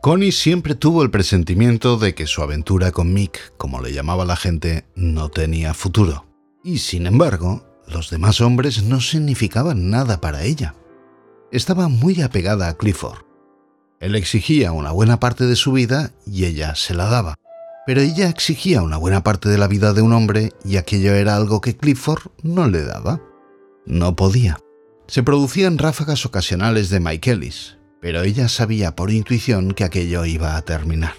Connie siempre tuvo el presentimiento de que su aventura con Mick, como le llamaba la gente, no tenía futuro. Y sin embargo, los demás hombres no significaban nada para ella. Estaba muy apegada a Clifford. Él exigía una buena parte de su vida y ella se la daba. Pero ella exigía una buena parte de la vida de un hombre y aquello era algo que Clifford no le daba. No podía. Se producían ráfagas ocasionales de Michaelis, pero ella sabía por intuición que aquello iba a terminar.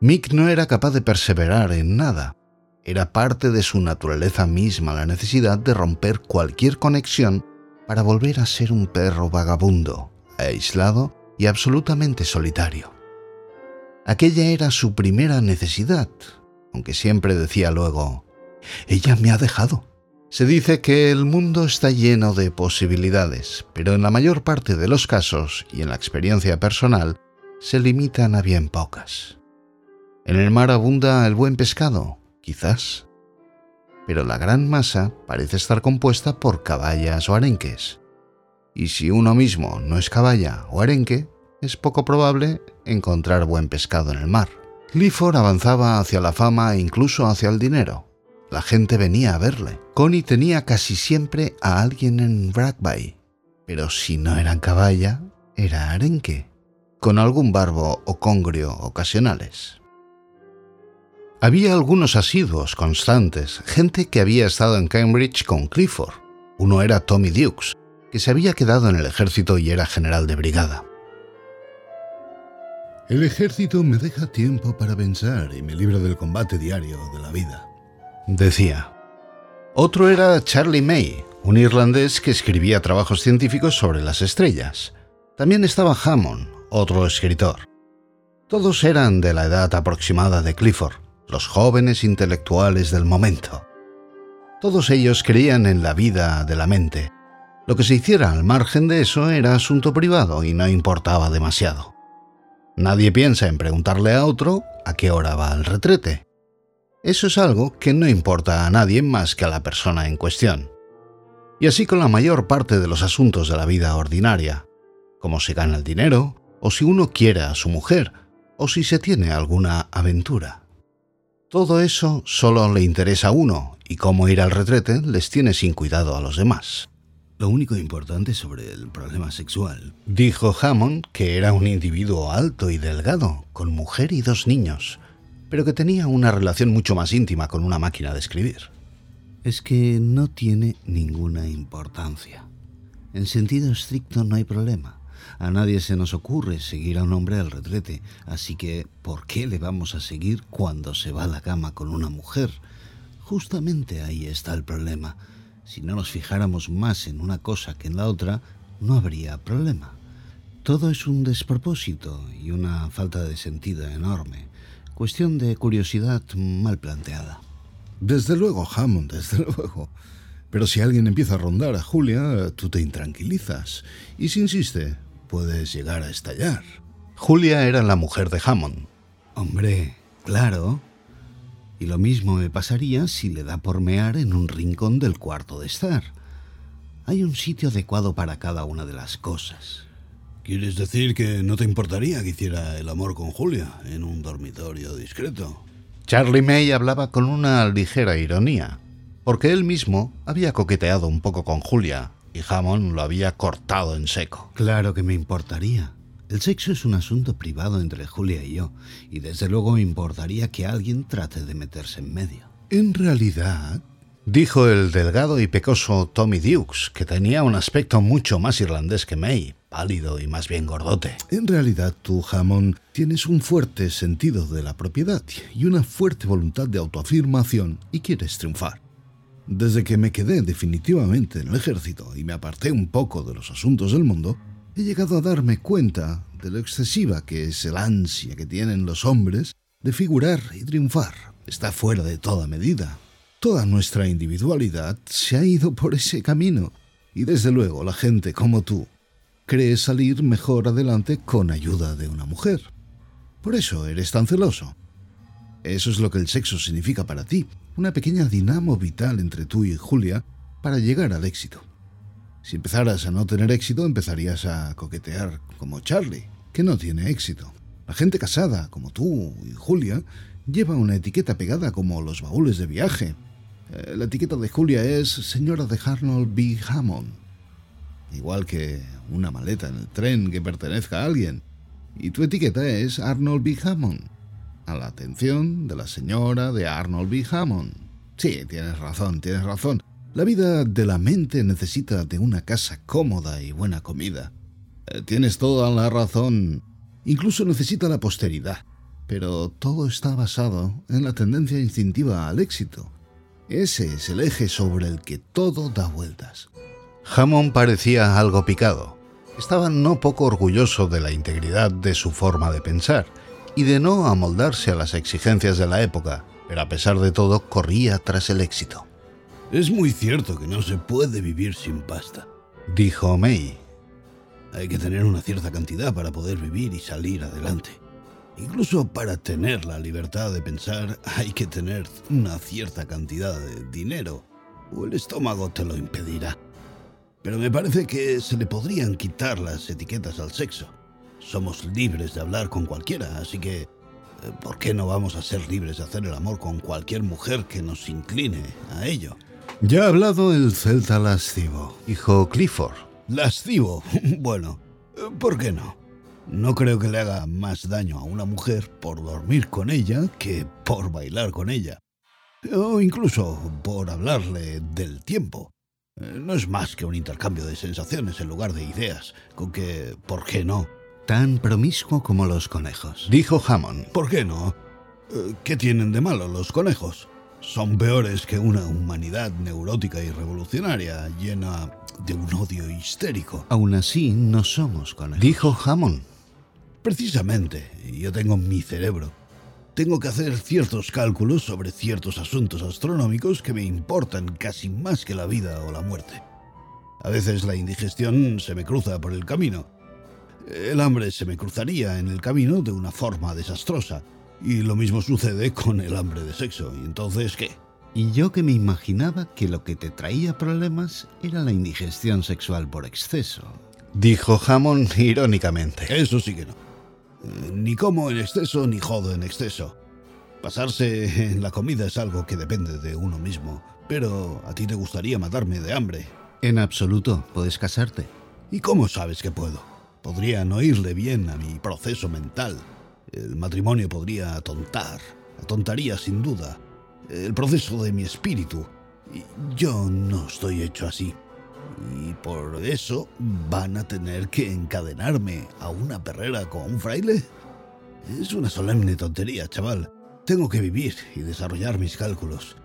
Mick no era capaz de perseverar en nada. Era parte de su naturaleza misma la necesidad de romper cualquier conexión para volver a ser un perro vagabundo, aislado y absolutamente solitario. Aquella era su primera necesidad, aunque siempre decía luego, ella me ha dejado. Se dice que el mundo está lleno de posibilidades, pero en la mayor parte de los casos y en la experiencia personal se limitan a bien pocas. En el mar abunda el buen pescado, quizás, pero la gran masa parece estar compuesta por caballas o arenques. Y si uno mismo no es caballa o arenque, es poco probable encontrar buen pescado en el mar. Clifford avanzaba hacia la fama e incluso hacia el dinero la gente venía a verle. Connie tenía casi siempre a alguien en Bradby, pero si no eran caballa, era arenque, con algún barbo o congrio ocasionales. Había algunos asiduos constantes, gente que había estado en Cambridge con Clifford. Uno era Tommy Dukes, que se había quedado en el ejército y era general de brigada. El ejército me deja tiempo para pensar y me libra del combate diario de la vida decía. Otro era Charlie May, un irlandés que escribía trabajos científicos sobre las estrellas. También estaba Hammond, otro escritor. Todos eran de la edad aproximada de Clifford, los jóvenes intelectuales del momento. Todos ellos creían en la vida de la mente. Lo que se hiciera al margen de eso era asunto privado y no importaba demasiado. Nadie piensa en preguntarle a otro a qué hora va al retrete. Eso es algo que no importa a nadie más que a la persona en cuestión. Y así con la mayor parte de los asuntos de la vida ordinaria, como se gana el dinero, o si uno quiere a su mujer, o si se tiene alguna aventura. Todo eso solo le interesa a uno, y cómo ir al retrete les tiene sin cuidado a los demás. Lo único importante sobre el problema sexual, dijo Hammond, que era un individuo alto y delgado, con mujer y dos niños, pero que tenía una relación mucho más íntima con una máquina de escribir. Es que no tiene ninguna importancia. En sentido estricto no hay problema. A nadie se nos ocurre seguir a un hombre al retrete, así que ¿por qué le vamos a seguir cuando se va a la cama con una mujer? Justamente ahí está el problema. Si no nos fijáramos más en una cosa que en la otra, no habría problema. Todo es un despropósito y una falta de sentido enorme. Cuestión de curiosidad mal planteada. Desde luego, Hammond, desde luego. Pero si alguien empieza a rondar a Julia, tú te intranquilizas. Y si insiste, puedes llegar a estallar. Julia era la mujer de Hammond. Hombre, claro. Y lo mismo me pasaría si le da por mear en un rincón del cuarto de estar. Hay un sitio adecuado para cada una de las cosas. ¿Quieres decir que no te importaría que hiciera el amor con Julia en un dormitorio discreto? Charlie May hablaba con una ligera ironía, porque él mismo había coqueteado un poco con Julia y Hammond lo había cortado en seco. Claro que me importaría. El sexo es un asunto privado entre Julia y yo, y desde luego me importaría que alguien trate de meterse en medio. En realidad, dijo el delgado y pecoso Tommy Dukes, que tenía un aspecto mucho más irlandés que May, pálido y más bien gordote. En realidad tú, Hammond, tienes un fuerte sentido de la propiedad y una fuerte voluntad de autoafirmación y quieres triunfar. Desde que me quedé definitivamente en el ejército y me aparté un poco de los asuntos del mundo, he llegado a darme cuenta de lo excesiva que es el ansia que tienen los hombres de figurar y triunfar. Está fuera de toda medida. Toda nuestra individualidad se ha ido por ese camino. Y desde luego la gente como tú crees salir mejor adelante con ayuda de una mujer. Por eso eres tan celoso. Eso es lo que el sexo significa para ti, una pequeña dinamo vital entre tú y Julia para llegar al éxito. Si empezaras a no tener éxito, empezarías a coquetear como Charlie, que no tiene éxito. La gente casada, como tú y Julia, lleva una etiqueta pegada como los baúles de viaje. Eh, la etiqueta de Julia es señora de Arnold B. Hammond. Igual que una maleta en el tren que pertenezca a alguien. Y tu etiqueta es Arnold B. Hammond. A la atención de la señora de Arnold B. Hammond. Sí, tienes razón, tienes razón. La vida de la mente necesita de una casa cómoda y buena comida. Eh, tienes toda la razón. Incluso necesita la posteridad. Pero todo está basado en la tendencia instintiva al éxito. Ese es el eje sobre el que todo da vueltas. Hammond parecía algo picado. Estaba no poco orgulloso de la integridad de su forma de pensar y de no amoldarse a las exigencias de la época, pero a pesar de todo corría tras el éxito. Es muy cierto que no se puede vivir sin pasta, dijo May. Hay que tener una cierta cantidad para poder vivir y salir adelante. Incluso para tener la libertad de pensar hay que tener una cierta cantidad de dinero, o el estómago te lo impedirá. Pero me parece que se le podrían quitar las etiquetas al sexo. Somos libres de hablar con cualquiera, así que eh, ¿por qué no vamos a ser libres de hacer el amor con cualquier mujer que nos incline a ello? Ya ha hablado el celta lascivo, dijo Clifford. ¿Lascivo? Bueno, ¿por qué no? No creo que le haga más daño a una mujer por dormir con ella que por bailar con ella. O incluso por hablarle del tiempo. No es más que un intercambio de sensaciones en lugar de ideas, con que, ¿por qué no? Tan promiscuo como los conejos, dijo Hammond. ¿Por qué no? ¿Qué tienen de malo los conejos? son peores que una humanidad neurótica y revolucionaria llena de un odio histérico. Aún así, no somos conejos. Dijo Hammond. Precisamente, yo tengo mi cerebro. Tengo que hacer ciertos cálculos sobre ciertos asuntos astronómicos que me importan casi más que la vida o la muerte. A veces la indigestión se me cruza por el camino. El hambre se me cruzaría en el camino de una forma desastrosa y lo mismo sucede con el hambre de sexo. ¿Y entonces qué? Y yo que me imaginaba que lo que te traía problemas era la indigestión sexual por exceso. Dijo Hammond irónicamente. Eso sí que no. Ni como en exceso ni jodo en exceso. Pasarse en la comida es algo que depende de uno mismo. Pero a ti te gustaría matarme de hambre. En absoluto, puedes casarte. ¿Y cómo sabes que puedo? Podría no irle bien a mi proceso mental. El matrimonio podría atontar, atontaría sin duda, el proceso de mi espíritu. Yo no estoy hecho así. Y por eso van a tener que encadenarme a una perrera con un fraile. Es una solemne tontería, chaval. Tengo que vivir y desarrollar mis cálculos.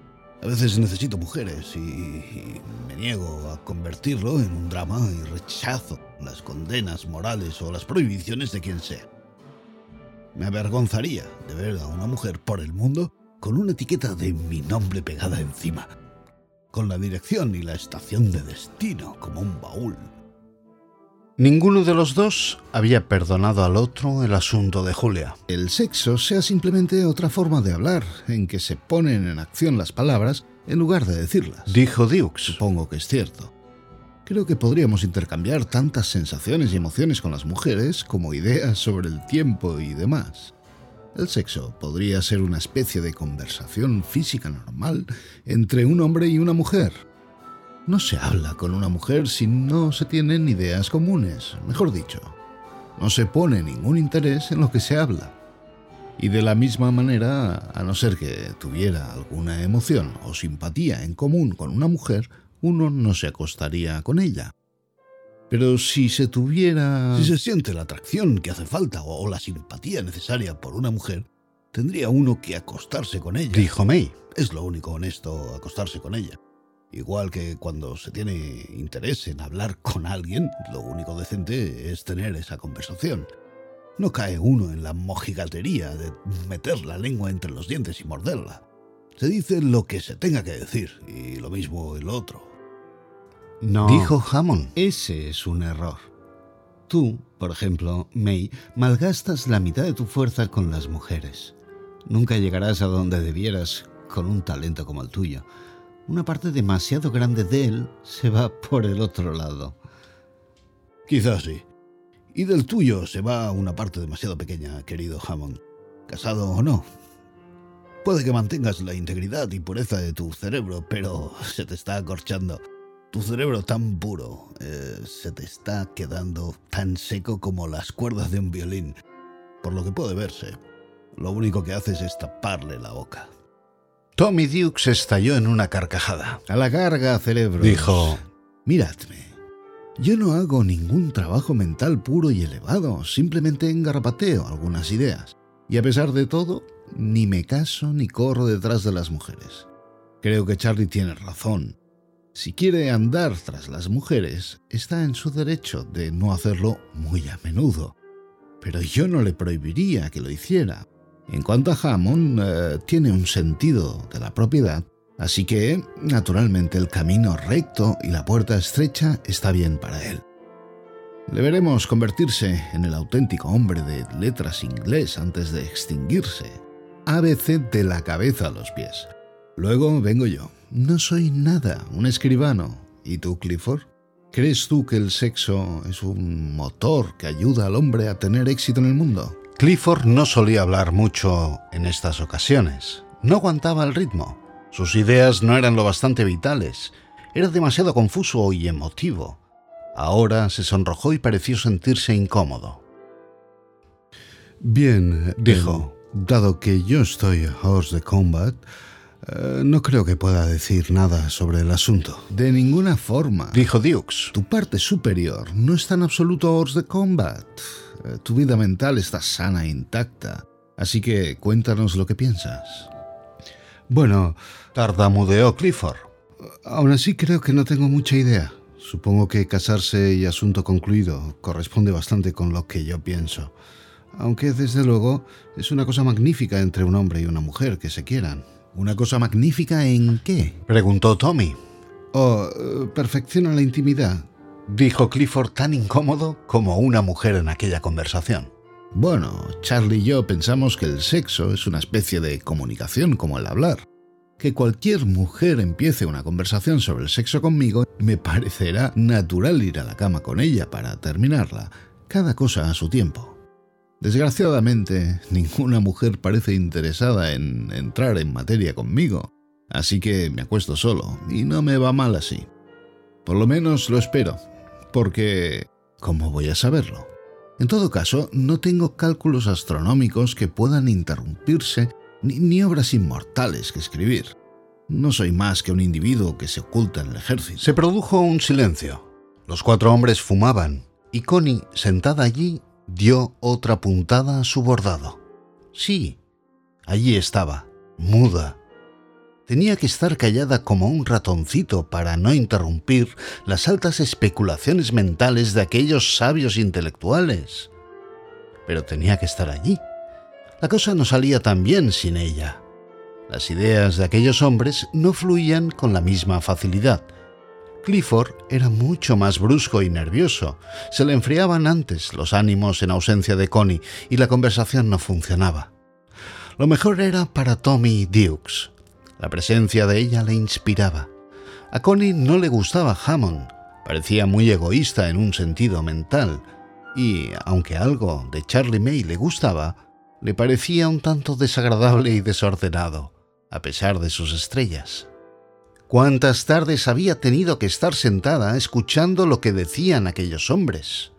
A veces necesito mujeres y, me niego a convertirlo en un drama y rechazo las condenas morales o las prohibiciones de quien sea. Me avergonzaría de ver a una mujer por el mundo con una etiqueta de mi nombre pegada encima, con la dirección y la estación de destino como un baúl. Ninguno de los dos había perdonado al otro el asunto de Julia. El sexo sea simplemente otra forma de hablar, en que se ponen en acción las palabras en lugar de decirlas. Dijo Dukes. Supongo que es cierto. Creo que podríamos intercambiar tantas sensaciones y emociones con las mujeres como ideas sobre el tiempo y demás. El sexo podría ser una especie de conversación física normal entre un hombre y una mujer. No se habla con una mujer si no se tienen ideas comunes, mejor dicho. No se pone ningún interés en lo que se habla. Y de la misma manera, a no ser que tuviera alguna emoción o simpatía en común con una mujer, uno no se acostaría con ella. Pero si se tuviera... Si se siente la atracción que hace falta o la simpatía necesaria por una mujer, tendría uno que acostarse con ella. Dijo May. Es lo único honesto acostarse con ella. Igual que cuando se tiene interés en hablar con alguien, lo único decente es tener esa conversación. No cae uno en la mojigatería de meter la lengua entre los dientes y morderla. Se dice lo que se tenga que decir y lo mismo el otro. No. Dijo Hammond. Ese es un error. Tú, por ejemplo, May, malgastas la mitad de tu fuerza con las mujeres. Nunca llegarás a donde debieras con un talento como el tuyo. Una parte demasiado grande de él se va por el otro lado. Quizás sí. Y del tuyo se va una parte demasiado pequeña, querido Hammond. Casado o no. Puede que mantengas la integridad y pureza de tu cerebro, pero se te está acorchando. Tu cerebro tan puro eh, se te está quedando tan seco como las cuerdas de un violín. Por lo que puede verse, lo único que haces es taparle la boca. Tommy Dukes estalló en una carcajada. A la carga, cerebro. Dijo, Miradme. Yo no hago ningún trabajo mental puro y elevado, simplemente engarrapateo algunas ideas. Y a pesar de todo, ni me caso ni corro detrás de las mujeres. Creo que Charlie tiene razón. Si quiere andar tras las mujeres, está en su derecho de no hacerlo muy a menudo. Pero yo no le prohibiría que lo hiciera. En cuanto a Hammond, eh, tiene un sentido de la propiedad, así que, naturalmente, el camino recto y la puerta estrecha está bien para él. Le veremos convertirse en el auténtico hombre de letras inglés antes de extinguirse. ABC de la cabeza a los pies. Luego vengo yo. No soy nada, un escribano. ¿Y tú, Clifford? ¿Crees tú que el sexo es un motor que ayuda al hombre a tener éxito en el mundo? Clifford no solía hablar mucho en estas ocasiones. No aguantaba el ritmo. Sus ideas no eran lo bastante vitales. Era demasiado confuso y emotivo. Ahora se sonrojó y pareció sentirse incómodo. Bien, Dijo. eh, dado que yo estoy a horse de combat, eh, no creo que pueda decir nada sobre el asunto. De ninguna forma. Dijo Dukes. Tu parte superior no está en absoluto a horse de combat. Eh, Tu vida mental está sana e intacta. Así que cuéntanos lo que piensas. Bueno, Tartamudeó Clifford. aún así creo que no tengo mucha idea. Supongo que casarse y asunto concluido corresponde bastante con lo que yo pienso. Aunque desde luego es una cosa magnífica entre un hombre y una mujer que se quieran. ¿Una cosa magnífica en qué? Preguntó Tommy. Oh, eh, perfecciona la intimidad. Dijo Clifford tan incómodo como una mujer en aquella conversación. Bueno, Charlie y yo pensamos que el sexo es una especie de comunicación como el hablar. Que cualquier mujer empiece una conversación sobre el sexo conmigo me parecerá natural ir a la cama con ella para terminarla, cada cosa a su tiempo. Desgraciadamente, ninguna mujer parece interesada en entrar en materia conmigo, así que me acuesto solo y no me va mal así. Por lo menos lo espero, porque ¿cómo voy a saberlo? En todo caso, no tengo cálculos astronómicos que puedan interrumpirse ni, ni obras inmortales que escribir. No soy más que un individuo que se oculta en el ejército. Se produjo un silencio. Los cuatro hombres fumaban y Connie, sentada allí, dio otra puntada a su bordado. Sí, allí estaba, muda. Tenía que estar callada como un ratoncito para no interrumpir las altas especulaciones mentales de aquellos sabios intelectuales. Pero tenía que estar allí. La cosa no salía tan bien sin ella. Las ideas de aquellos hombres no fluían con la misma facilidad. Clifford era mucho más brusco y nervioso. Se le enfriaban antes los ánimos en ausencia de Connie y la conversación no funcionaba. Lo mejor era para Tommy Dukes. La presencia de ella le inspiraba. A Connie no le gustaba Hammond. Parecía muy egoísta en un sentido mental. Y, aunque algo de Charlie May le gustaba, le parecía un tanto desagradable y desordenado, a pesar de sus estrellas. ¿Cuántas tardes había tenido que estar sentada escuchando lo que decían aquellos hombres?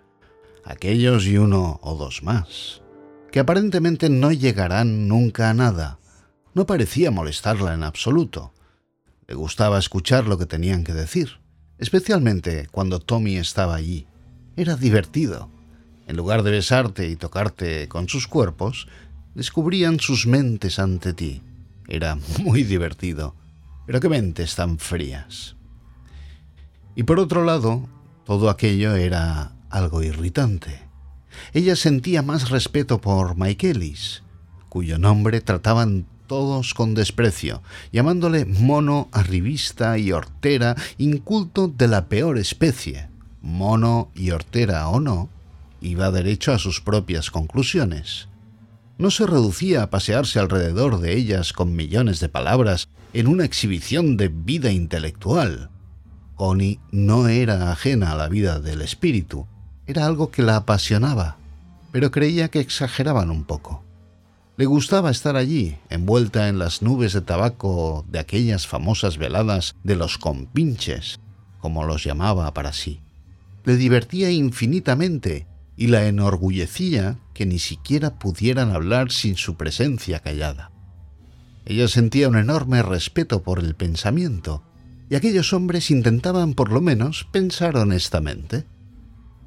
Aquellos y uno o dos más, que aparentemente no llegarán nunca a nada. No parecía molestarla en absoluto. Le gustaba escuchar lo que tenían que decir, especialmente cuando Tommy estaba allí. Era divertido. En lugar de besarte y tocarte con sus cuerpos, descubrían sus mentes ante ti. Era muy divertido. Pero qué mentes tan frías. Y por otro lado, todo aquello era algo irritante. Ella sentía más respeto por Michaelis, cuyo nombre trataban todos con desprecio, llamándole mono arribista y hortera, inculto de la peor especie. Mono y hortera o no, iba derecho a sus propias conclusiones. No se reducía a pasearse alrededor de ellas con millones de palabras en una exhibición de vida intelectual. Connie no era ajena a la vida del espíritu, era algo que la apasionaba, pero creía que exageraban un poco. Le gustaba estar allí, envuelta en las nubes de tabaco de aquellas famosas veladas de los compinches, como los llamaba para sí. Le divertía infinitamente y la enorgullecía que ni siquiera pudieran hablar sin su presencia callada. Ella sentía un enorme respeto por el pensamiento, y aquellos hombres intentaban por lo menos pensar honestamente.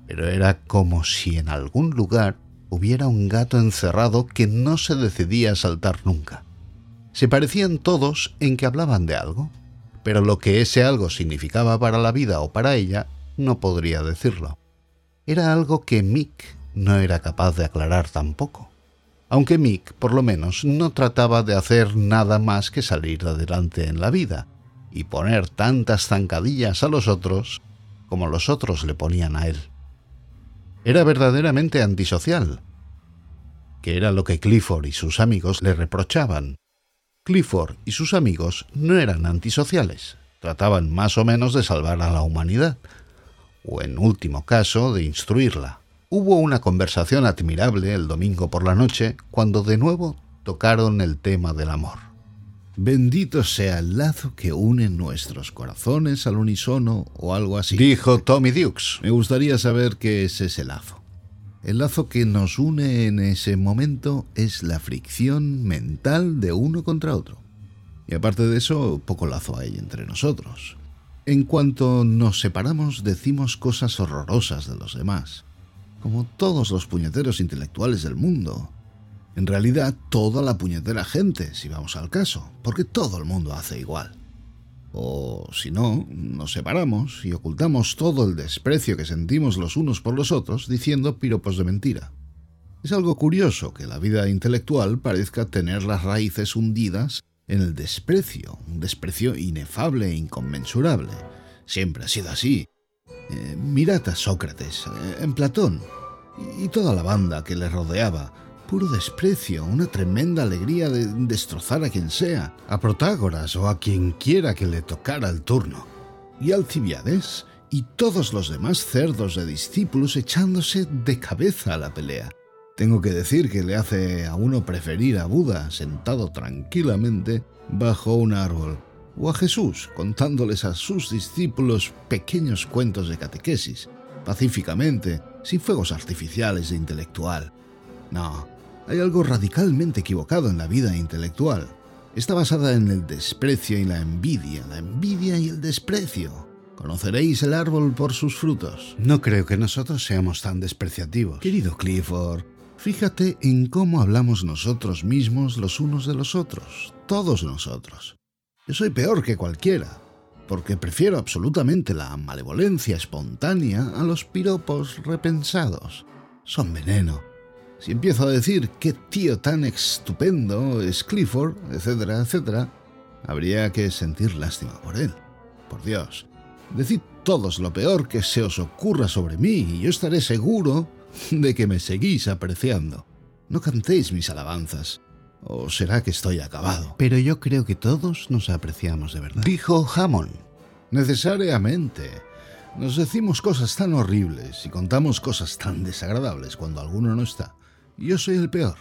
Pero era como si en algún lugar hubiera un gato encerrado que no se decidía a saltar nunca. Se parecían todos en que hablaban de algo, pero lo que ese algo significaba para la vida o para ella no podría decirlo. Era algo que Mick no era capaz de aclarar tampoco. Aunque Mick, por lo menos, no trataba de hacer nada más que salir adelante en la vida y poner tantas zancadillas a los otros como los otros le ponían a él. Era verdaderamente antisocial, que era lo que Clifford y sus amigos le reprochaban. Clifford y sus amigos no eran antisociales, trataban más o menos de salvar a la humanidad, o en último caso de instruirla. Hubo una conversación admirable el domingo por la noche cuando de nuevo tocaron el tema del amor. Bendito sea el lazo que une nuestros corazones al unísono o algo así. Dijo Tommy Dukes. Me gustaría saber qué es ese lazo. El lazo que nos une en ese momento es la fricción mental de uno contra otro. Y aparte de eso, poco lazo hay entre nosotros. En cuanto nos separamos, decimos cosas horrorosas de los demás, como todos los puñeteros intelectuales del mundo. En realidad, toda la puñetera gente, si vamos al caso, porque todo el mundo hace igual. O si no, nos separamos y ocultamos todo el desprecio que sentimos los unos por los otros diciendo piropos de mentira. Es algo curioso que la vida intelectual parezca tener las raíces hundidas en el desprecio, un desprecio inefable e inconmensurable. Siempre ha sido así. Eh, mirad a Sócrates, eh, en Platón, y toda la banda que le rodeaba, puro desprecio, una tremenda alegría de destrozar a quien sea, a Protágoras o a quien quiera que le tocara el turno. Y Alcibiades y todos los demás cerdos de discípulos echándose de cabeza a la pelea. Tengo que decir que le hace a uno preferir a Buda sentado tranquilamente bajo un árbol, o a Jesús contándoles a sus discípulos pequeños cuentos de catequesis, pacíficamente, sin fuegos artificiales de intelectual. No, hay algo radicalmente equivocado en la vida intelectual. Está basada en el desprecio y la envidia, la envidia y el desprecio. Conoceréis el árbol por sus frutos. No creo que nosotros seamos tan despreciativos. Querido Clifford, fíjate en cómo hablamos nosotros mismos los unos de los otros, todos nosotros. Yo soy peor que cualquiera, porque prefiero absolutamente la malevolencia espontánea a los piropos repensados. Son veneno si empiezo a decir qué tío tan estupendo es Clifford, etcétera, etcétera, habría que sentir lástima por él. Por Dios, decid todos lo peor que se os ocurra sobre mí y yo estaré seguro de que me seguís apreciando. No cantéis mis alabanzas. ¿O será que estoy acabado? Pero yo creo que todos nos apreciamos de verdad. Dijo Hammond. Necesariamente. Nos decimos cosas tan horribles y contamos cosas tan desagradables cuando alguno no está. Yo soy el peor.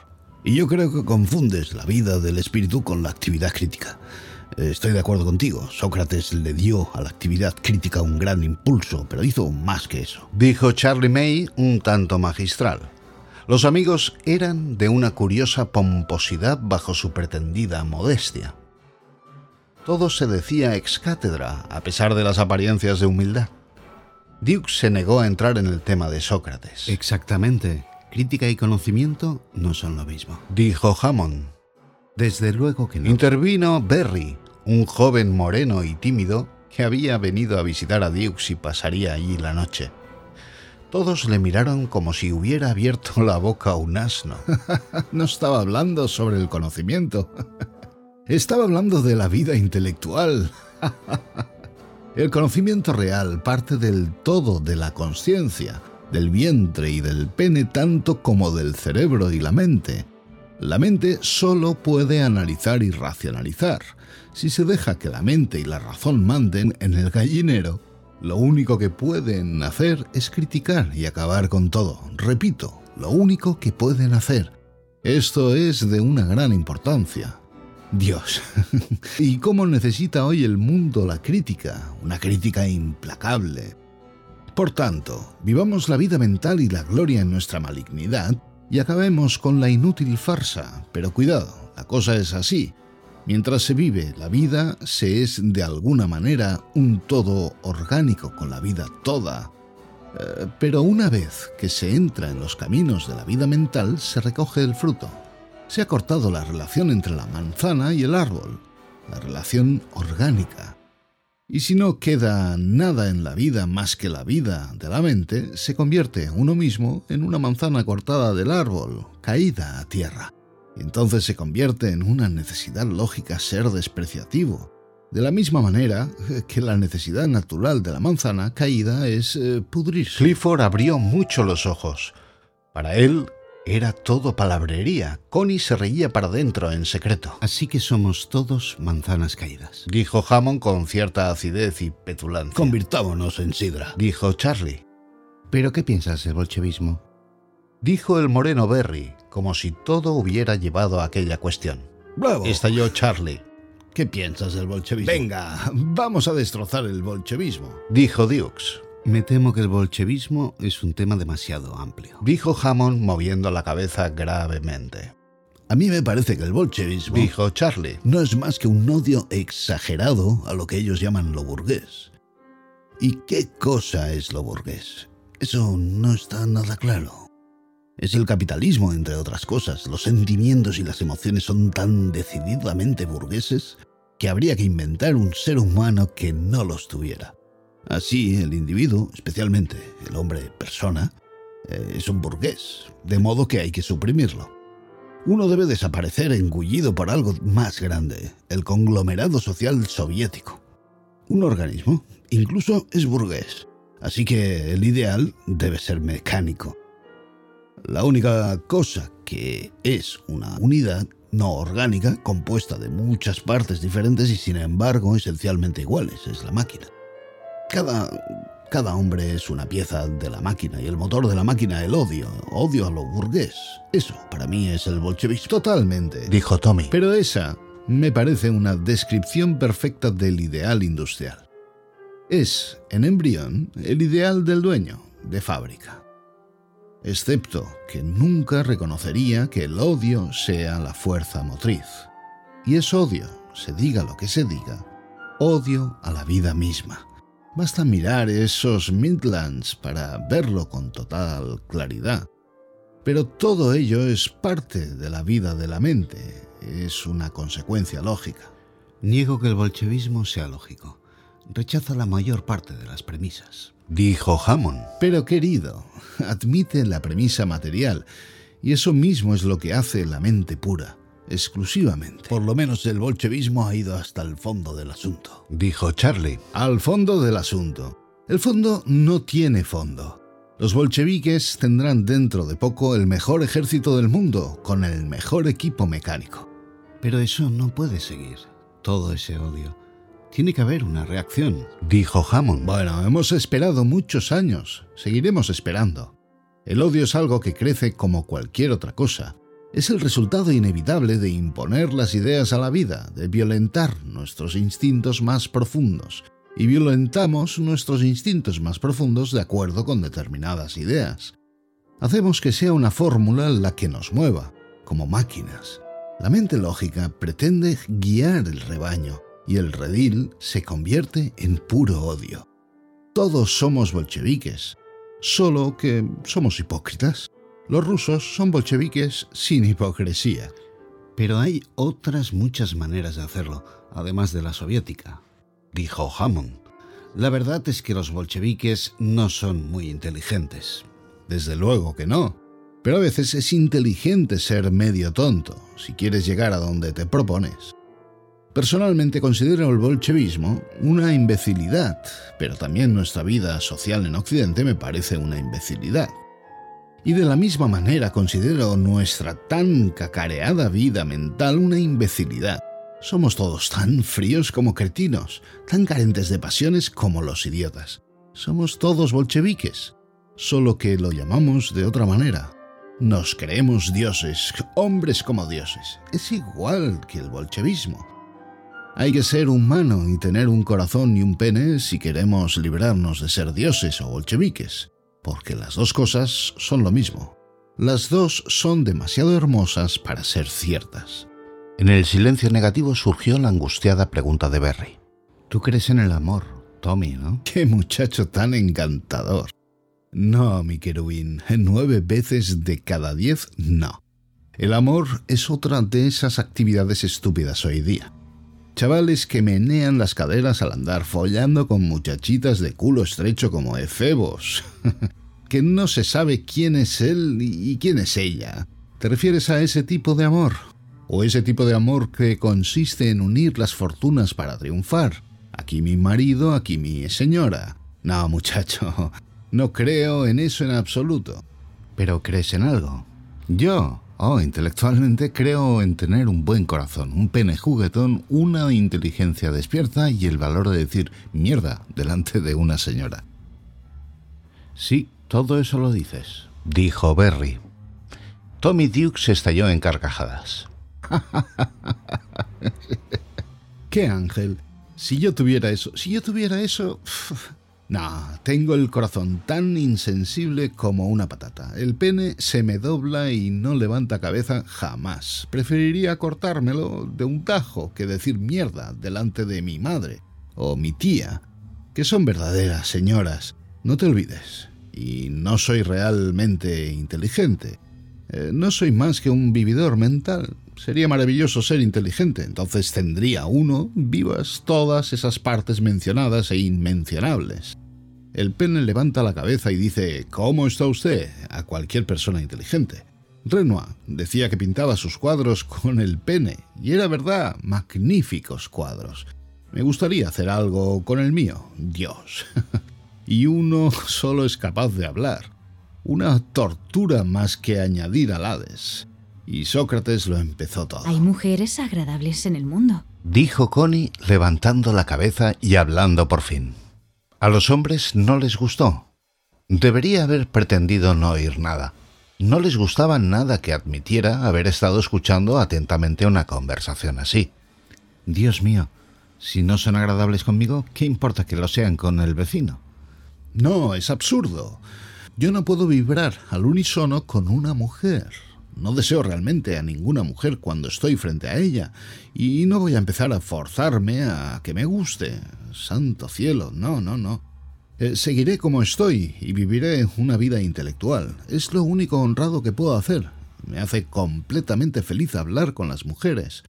Y yo creo que confundes la vida del espíritu con la actividad crítica. Estoy de acuerdo contigo. Sócrates le dio a la actividad crítica un gran impulso, pero hizo más que eso. Dijo Charlie May un tanto magistral. Los amigos eran de una curiosa pomposidad bajo su pretendida modestia. Todo se decía ex cátedra, a pesar de las apariencias de humildad. Duke se negó a entrar en el tema de Sócrates. Exactamente. Crítica y conocimiento no son lo mismo. Dijo Hammond. Desde luego que no. Intervino Berry, un joven moreno y tímido que había venido a visitar a Dukes y pasaría allí la noche. Todos le miraron como si hubiera abierto la boca a un asno. no estaba hablando sobre el conocimiento. estaba hablando de la vida intelectual. el conocimiento real parte del todo de la conciencia del vientre y del pene tanto como del cerebro y la mente. La mente solo puede analizar y racionalizar. Si se deja que la mente y la razón manden en el gallinero, Lo único que pueden hacer es criticar y acabar con todo. Repito, lo único que pueden hacer. Esto es de una gran importancia. Dios. ¿Y cómo necesita hoy el mundo la crítica? Una crítica implacable. Por tanto, vivamos la vida mental y la gloria en nuestra malignidad y acabemos con la inútil farsa. Pero cuidado, la cosa es así. Mientras se vive la vida, se es de alguna manera un todo orgánico con la vida toda. Eh, pero una vez que se entra en los caminos de la vida mental, se recoge el fruto. Se ha cortado la relación entre la manzana y el árbol, la relación orgánica. Y si no queda nada en la vida más que la vida de la mente, se convierte uno mismo en una manzana cortada del árbol, caída a tierra. Entonces se convierte en una necesidad lógica ser despreciativo, de la misma manera que la necesidad natural de la manzana caída es eh, pudrirse. Clifford abrió mucho los ojos. Para él era todo palabrería. Connie se reía para dentro en secreto. Así que somos todos manzanas caídas. Dijo Hammond con cierta acidez y petulancia. Convirtámonos en sidra. Dijo Charlie. ¿Pero qué piensas del bolchevismo? Dijo el moreno Berry, como si todo hubiera llevado a aquella cuestión. ¡Bravo! Estalló Charlie. ¿Qué piensas del bolchevismo? Venga, vamos a destrozar el bolchevismo. Dijo Dukes. Me temo que el bolchevismo es un tema demasiado amplio. Dijo Hammond moviendo la cabeza gravemente. A mí me parece que el bolchevismo, Dijo Charlie. no es más que un odio exagerado a lo que ellos llaman lo burgués. ¿Y qué cosa es lo burgués? Eso no está nada claro. Es el capitalismo, entre otras cosas. Los sentimientos y las emociones son tan decididamente burgueses que habría que inventar un ser humano que no los tuviera. Así, el individuo, especialmente el hombre persona, eh, es un burgués, de modo que hay que suprimirlo. Uno debe desaparecer engullido por algo más grande, el conglomerado social soviético. Un organismo incluso es burgués, así que el ideal debe ser mecánico. La única cosa que es una unidad no orgánica, compuesta de muchas partes diferentes y sin embargo esencialmente iguales, es la máquina. Cada, cada hombre es una pieza de la máquina y el motor de la máquina el odio, odio a lo burgués. Eso para mí es el bolchevismo. Totalmente. Dijo Tommy. Pero esa me parece una descripción perfecta del ideal industrial. Es, en embrión, el ideal del dueño de fábrica. Excepto que nunca reconocería que el odio sea la fuerza motriz. Y es odio, se diga lo que se diga, odio a la vida misma. Basta mirar esos Midlands para verlo con total claridad. Pero todo ello es parte de la vida de la mente, es una consecuencia lógica. Niego que el bolchevismo sea lógico. Rechazo la mayor parte de las premisas. Dijo Hammond. Pero querido, admite la premisa material, y eso mismo es lo que hace la mente pura, exclusivamente. Por lo menos el bolchevismo ha ido hasta el fondo del asunto. Dijo Charlie. Al fondo del asunto. El fondo no tiene fondo. Los bolcheviques tendrán dentro de poco el mejor ejército del mundo, con el mejor equipo mecánico. Pero eso no puede seguir. Todo ese odio. Tiene que haber una reacción. Dijo Hammond. Bueno, hemos esperado muchos años. Seguiremos esperando. El odio es algo que crece como cualquier otra cosa. Es el resultado inevitable de imponer las ideas a la vida, de violentar nuestros instintos más profundos. Y violentamos nuestros instintos más profundos de acuerdo con determinadas ideas. Hacemos que sea una fórmula la que nos mueva, como máquinas. La mente lógica pretende guiar el rebaño, y el redil se convierte en puro odio. Todos somos bolcheviques, solo que somos hipócritas. Los rusos son bolcheviques sin hipocresía. Pero hay otras muchas maneras de hacerlo, además de la soviética. Dijo Hammond. La verdad es que los bolcheviques no son muy inteligentes. Desde luego que no. Pero a veces es inteligente ser medio tonto, si quieres llegar a donde te propones. Personalmente considero el bolchevismo una imbecilidad, pero también nuestra vida social en Occidente me parece una imbecilidad. Y de la misma manera considero nuestra tan cacareada vida mental una imbecilidad. Somos todos tan fríos como cretinos, tan carentes de pasiones como los idiotas. Somos todos bolcheviques, solo que lo llamamos de otra manera. Nos creemos dioses, hombres como dioses. Es igual que el bolchevismo. Hay que ser humano y tener un corazón y un pene si queremos librarnos de ser dioses o bolcheviques, porque las dos cosas son lo mismo. Las dos son demasiado hermosas para ser ciertas. En el silencio negativo surgió la angustiada pregunta de Berry. Tú crees en el amor, Tommy, ¿no? Qué muchacho tan encantador. No, mi querubín, nueve veces de cada diez no. El amor es otra de esas actividades estúpidas hoy día. Chavales que menean las caderas al andar follando con muchachitas de culo estrecho como efebos. que no se sabe quién es él y quién es ella. ¿Te refieres a ese tipo de amor? ¿O ese tipo de amor que consiste en unir las fortunas para triunfar? Aquí mi marido, aquí mi señora. No, muchacho, no creo en eso en absoluto. ¿Pero crees en algo? Yo, Oh, intelectualmente creo en tener un buen corazón, un pene juguetón, una inteligencia despierta y el valor de decir mierda delante de una señora. Sí, todo eso lo dices, dijo Berry. Tommy Duke se estalló en carcajadas. ¡Qué ángel! Si yo tuviera eso, si yo tuviera eso... No, tengo el corazón tan insensible como una patata. El pene se me dobla y no levanta cabeza jamás. Preferiría cortármelo de un tajo que decir mierda delante de mi madre o mi tía, que son verdaderas señoras. No te olvides. Y no soy realmente inteligente. Eh, no soy más que un vividor mental. Sería maravilloso ser inteligente, entonces tendría uno vivas todas esas partes mencionadas e inmencionables. El pene levanta la cabeza y dice ¿Cómo está usted? a cualquier persona inteligente. Renoir decía que pintaba sus cuadros con el pene, y era verdad, magníficos cuadros. Me gustaría hacer algo con el mío, Dios. y uno solo es capaz de hablar. Una tortura más que añadir al Hades. Y Sócrates lo empezó todo. Hay mujeres agradables en el mundo, dijo Connie levantando la cabeza y hablando por fin. A los hombres no les gustó. Debería haber pretendido no oír nada. No les gustaba nada que admitiera haber estado escuchando atentamente una conversación así. Dios mío, si no son agradables conmigo, ¿qué importa que lo sean con el vecino? No, es absurdo. Yo no puedo vibrar al unísono con una mujer. No deseo realmente a ninguna mujer cuando estoy frente a ella, y no voy a empezar a forzarme a que me guste. Santo cielo, no, no, no. Eh, seguiré como estoy y viviré una vida intelectual. Es lo único honrado que puedo hacer. Me hace completamente feliz hablar con las mujeres.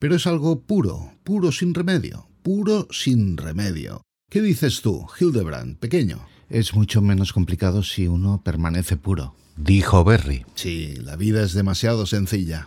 Pero es algo puro, puro sin remedio, puro sin remedio. ¿Qué dices tú, Hildebrand, pequeño? Es mucho menos complicado si uno permanece puro dijo Berry. Sí, la vida es demasiado sencilla.